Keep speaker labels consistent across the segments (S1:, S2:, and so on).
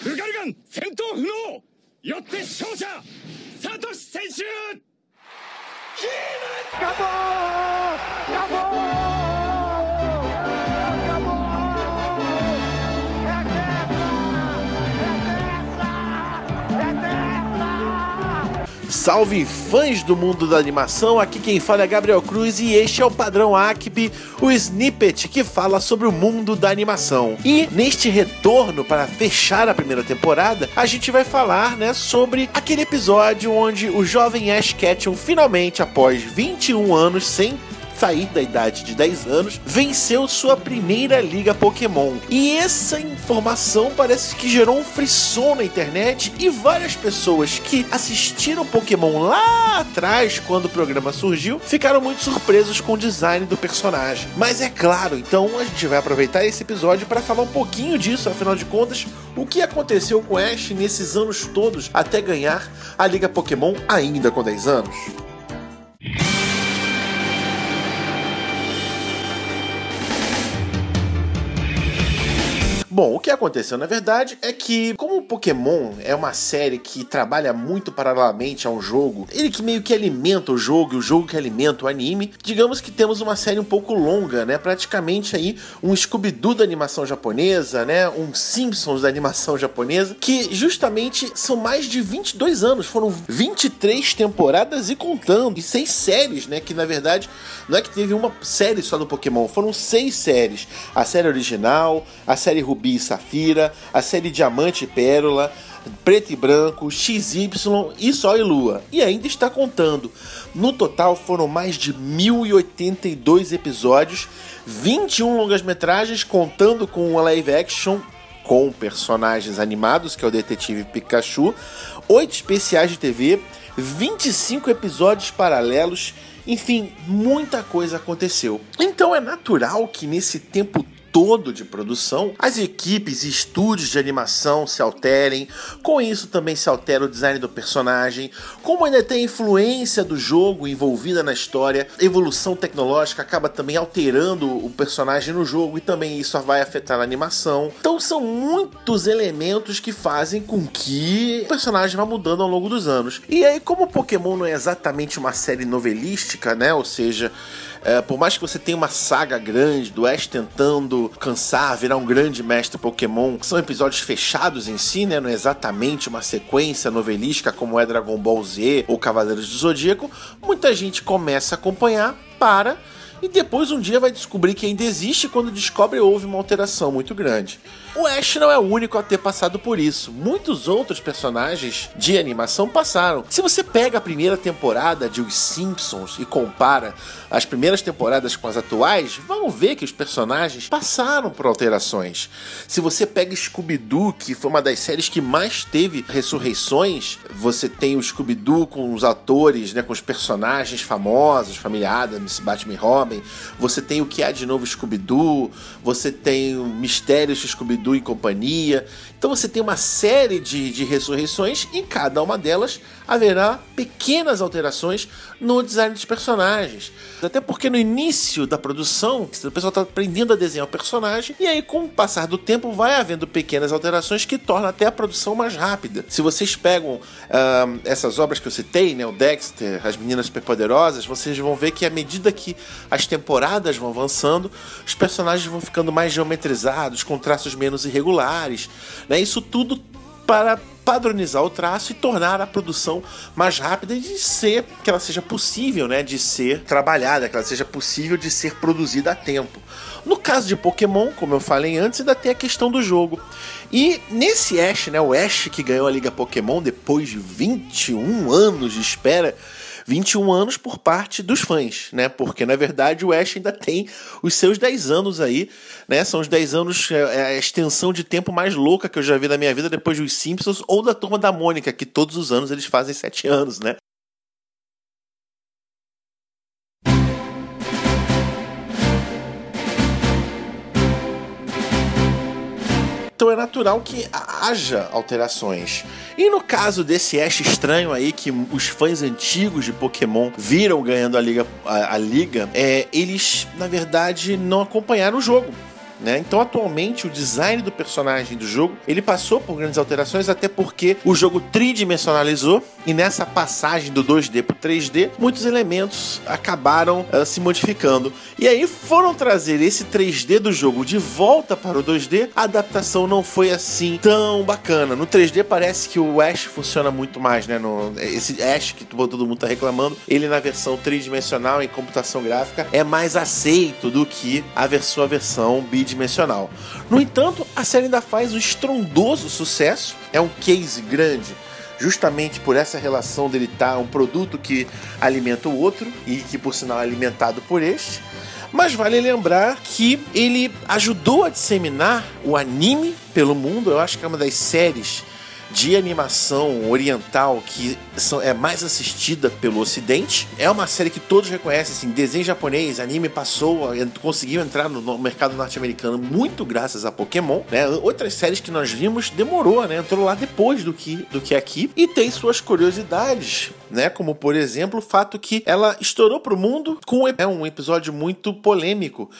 S1: フガルガン戦闘不能よって勝者サトシ選手キーマンガポーガポー
S2: Salve fãs do mundo da animação, aqui quem fala é Gabriel Cruz e este é o Padrão Acp, o snippet que fala sobre o mundo da animação. E neste retorno para fechar a primeira temporada, a gente vai falar, né, sobre aquele episódio onde o jovem Ash Ketchum finalmente, após 21 anos sem sair da idade de 10 anos, venceu sua primeira liga Pokémon. E essa informação parece que gerou um frisson na internet e várias pessoas que assistiram Pokémon lá atrás, quando o programa surgiu, ficaram muito surpresos com o design do personagem. Mas é claro, então a gente vai aproveitar esse episódio para falar um pouquinho disso, afinal de contas, o que aconteceu com Ash nesses anos todos até ganhar a Liga Pokémon ainda com 10 anos. Bom, o que aconteceu na verdade é que, como o Pokémon é uma série que trabalha muito paralelamente a um jogo, ele que meio que alimenta o jogo e o jogo que alimenta o anime, digamos que temos uma série um pouco longa, né? Praticamente aí um Scooby-Doo da animação japonesa, né? Um Simpsons da animação japonesa, que justamente são mais de 22 anos, foram 23 temporadas e contando, e seis séries, né? Que na verdade não é que teve uma série só do Pokémon, foram seis séries. A série original, a série Ruby Rubi e Safira, a série Diamante e Pérola, Preto e Branco, XY e Sol e Lua. E ainda está contando. No total foram mais de 1082 episódios, 21 longas-metragens, contando com uma live action com personagens animados, que é o Detetive Pikachu, 8 especiais de TV, 25 episódios paralelos, enfim, muita coisa aconteceu. Então é natural que nesse tempo todo de produção, as equipes e estúdios de animação se alterem, com isso também se altera o design do personagem, como ainda tem a influência do jogo envolvida na história, evolução tecnológica acaba também alterando o personagem no jogo e também isso vai afetar a animação. Então são muitos elementos que fazem com que o personagem vá mudando ao longo dos anos. E aí, como Pokémon não é exatamente uma série novelística, né? Ou seja, é, por mais que você tenha uma saga grande do Ash tentando cansar, virar um grande mestre Pokémon, são episódios fechados em si, né? Não é exatamente uma sequência novelística como é Dragon Ball Z ou Cavaleiros do Zodíaco. Muita gente começa a acompanhar, para e depois um dia vai descobrir que ainda existe quando descobre houve uma alteração muito grande. O Ash não é o único a ter passado por isso. Muitos outros personagens de animação passaram. Se você pega a primeira temporada de Os Simpsons e compara as primeiras temporadas com as atuais, vão ver que os personagens passaram por alterações. Se você pega Scooby-Doo, que foi uma das séries que mais teve ressurreições, você tem o Scooby-Doo com os atores, né, com os personagens famosos, Família Adams, Batman Robin, Você tem o que há de novo Scooby-Doo, você tem Mistérios de Scooby-Doo e companhia. Então você tem uma série de, de ressurreições e em cada uma delas haverá pequenas alterações no design dos personagens. Até porque no início da produção, o pessoal está aprendendo a desenhar o personagem, e aí, com o passar do tempo, vai havendo pequenas alterações que tornam até a produção mais rápida. Se vocês pegam uh, essas obras que eu citei, né, o Dexter, as Meninas Superpoderosas, vocês vão ver que à medida que as temporadas vão avançando, os personagens vão ficando mais geometrizados, com traços menos irregulares. Né? Isso tudo para padronizar o traço e tornar a produção mais rápida e de ser que ela seja possível, né, de ser trabalhada, que ela seja possível de ser produzida a tempo. No caso de Pokémon, como eu falei antes, ainda tem a questão do jogo. E nesse Ash, né, o Ash que ganhou a Liga Pokémon depois de 21 anos de espera, 21 anos por parte dos fãs, né? Porque na verdade o Ash ainda tem os seus 10 anos aí, né? São os 10 anos, é, é a extensão de tempo mais louca que eu já vi na minha vida depois dos Simpsons ou da turma da Mônica, que todos os anos eles fazem 7 anos, né? Então é natural que haja alterações. E no caso desse Ash estranho aí, que os fãs antigos de Pokémon viram ganhando a liga, a, a liga é, eles, na verdade, não acompanharam o jogo. Né? Então, atualmente, o design do personagem do jogo ele passou por grandes alterações, até porque o jogo tridimensionalizou e nessa passagem do 2D para 3D, muitos elementos acabaram uh, se modificando. E aí foram trazer esse 3D do jogo de volta para o 2D. A adaptação não foi assim tão bacana. No 3D parece que o Ash funciona muito mais, né? No, esse Ash que todo mundo está reclamando, ele na versão tridimensional em computação gráfica é mais aceito do que a sua versão bidimensional tridimensional. No entanto, a série ainda faz um estrondoso sucesso, é um case grande justamente por essa relação dele estar um produto que alimenta o outro e que por sinal é alimentado por este. Mas vale lembrar que ele ajudou a disseminar o anime pelo mundo. Eu acho que é uma das séries de animação oriental que são, é mais assistida pelo Ocidente. É uma série que todos reconhecem, assim, desenho japonês, anime passou, conseguiu entrar no, mercado norte-americano muito graças a Pokémon, né? Outras séries que nós vimos demorou, né? Entrou lá depois do que, do que aqui e tem suas curiosidades né? Como por exemplo o fato que ela estourou pro mundo com é um episódio muito polêmico,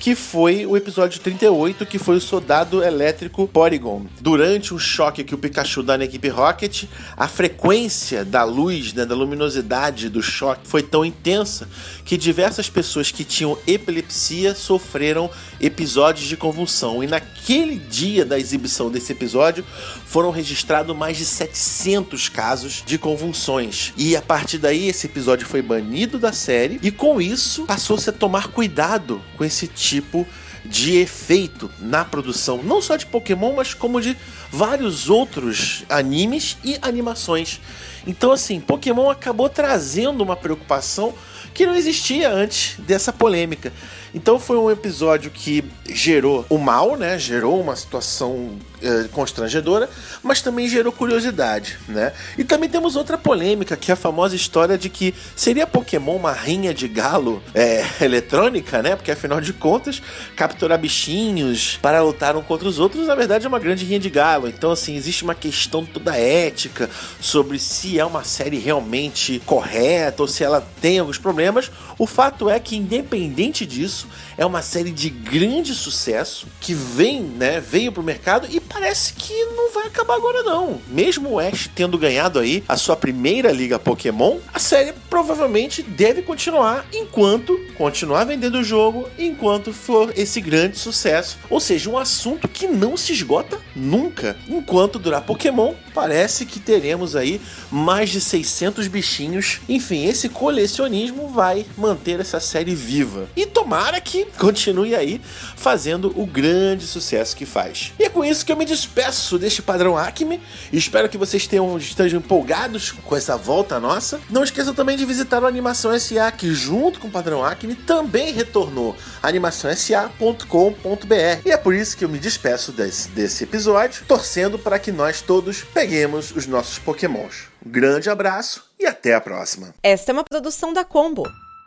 S2: que foi o episódio 38, que foi o soldado elétrico Porygon. Durante um choque que o Pikachu dá na equipe Rocket, a frequência da luz, né, da luminosidade do choque foi tão intensa que diversas pessoas que tinham epilepsia sofreram episódios de convulsão. E naquele dia da exibição desse episódio, foram registrados mais de 700 casos de convulsões. E a partir daí, esse episódio foi banido da série, e com isso passou-se a tomar cuidado com esse tipo de efeito na produção, não só de Pokémon, mas como de vários outros animes e animações. Então, assim, Pokémon acabou trazendo uma preocupação que não existia antes dessa polêmica. Então foi um episódio que gerou o mal, né? Gerou uma situação eh, constrangedora, mas também gerou curiosidade, né? E também temos outra polêmica, que é a famosa história de que seria Pokémon uma rinha de galo é, eletrônica, né? Porque afinal de contas, capturar bichinhos para lutar um contra os outros, na verdade é uma grande rinha de galo. Então, assim, existe uma questão toda ética sobre se é uma série realmente correta ou se ela tem alguns problemas. O fato é que, independente disso, é uma série de grande sucesso que vem, né? Veio pro mercado e parece que não vai acabar agora não. Mesmo o Ash tendo ganhado aí a sua primeira liga Pokémon, a série provavelmente deve continuar enquanto continuar vendendo o jogo, enquanto for esse grande sucesso. Ou seja, um assunto que não se esgota nunca. Enquanto durar Pokémon, parece que teremos aí mais de 600 bichinhos. Enfim, esse colecionismo vai manter essa série viva. E tomara que continue aí fazendo o grande sucesso que faz. E é com isso que eu me despeço deste padrão Acme. Espero que vocês tenham, estejam empolgados com essa volta nossa. Não esqueçam também de visitar o Animação SA, que junto com o padrão Acme também retornou animaçãosa.com.br. E é por isso que eu me despeço desse, desse episódio, torcendo para que nós todos peguemos os nossos pokémons. Um grande abraço e até a próxima.
S3: Esta é uma produção da Combo.